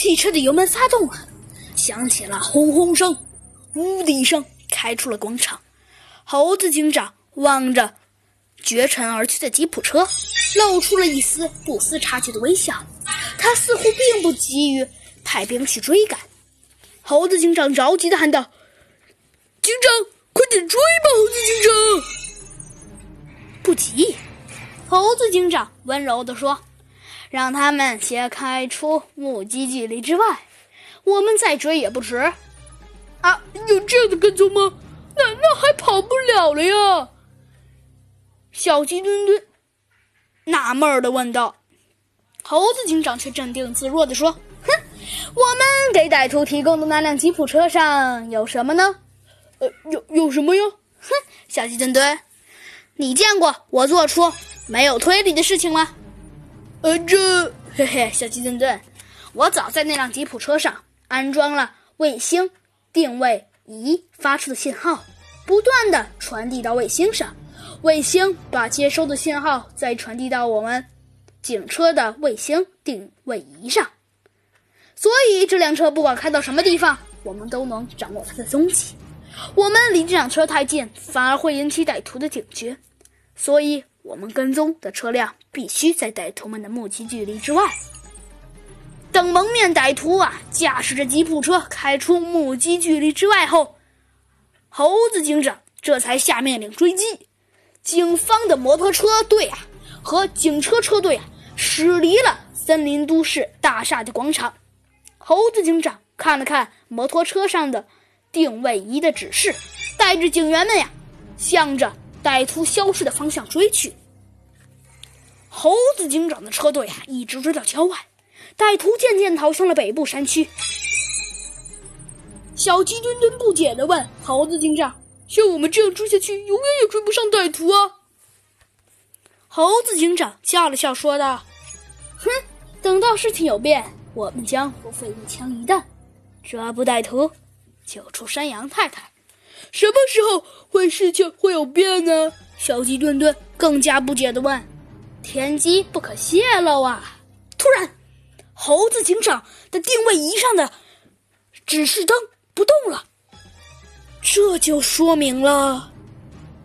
汽车的油门发动了，响起了轰轰声，呜的一声，开出了广场。猴子警长望着绝尘而去的吉普车，露出了一丝不思察觉的微笑。他似乎并不急于派兵去追赶。猴子警长着急地喊道：“警长，快点追吧！”猴子警长不急。猴子警长温柔地说：“让他们先开出目击距离之外，我们再追也不迟。”啊，有这样的跟踪吗？那那还跑不了了呀！小鸡墩墩纳闷的问道。猴子警长却镇定自若地说：“哼，我们给歹徒提供的那辆吉普车上有什么呢？呃，有有什么呀？哼，小鸡墩墩，你见过我做出没有推理的事情吗？呃，这，嘿嘿，小鸡墩墩，我早在那辆吉普车上安装了卫星定位仪发出的信号，不断的传递到卫星上，卫星把接收的信号再传递到我们。”警车的卫星定位仪上，所以这辆车不管开到什么地方，我们都能掌握它的踪迹。我们离这辆车太近，反而会引起歹徒的警觉，所以我们跟踪的车辆必须在歹徒们的目击距离之外。等蒙面歹徒啊驾驶着吉普车开出目击距离之外后，猴子警长这才下命令追击。警方的摩托车队啊！和警车车队啊，驶离了森林都市大厦的广场。猴子警长看了看摩托车上的定位仪的指示，带着警员们呀，向着歹徒消失的方向追去。猴子警长的车队啊，一直追到郊外，歹徒渐渐逃向了北部山区。小鸡墩墩不解地问猴子警长：“像我们这样追下去，永远也追不上歹徒啊？”猴子警长笑了笑，说道：“哼，等到事情有变，我们将不费一枪一弹，抓捕歹徒，救出山羊太太。什么时候会事情会有变呢？”小鸡墩墩更加不解地问：“天机不可泄露啊！”突然，猴子警长的定位仪上的指示灯不动了，这就说明了。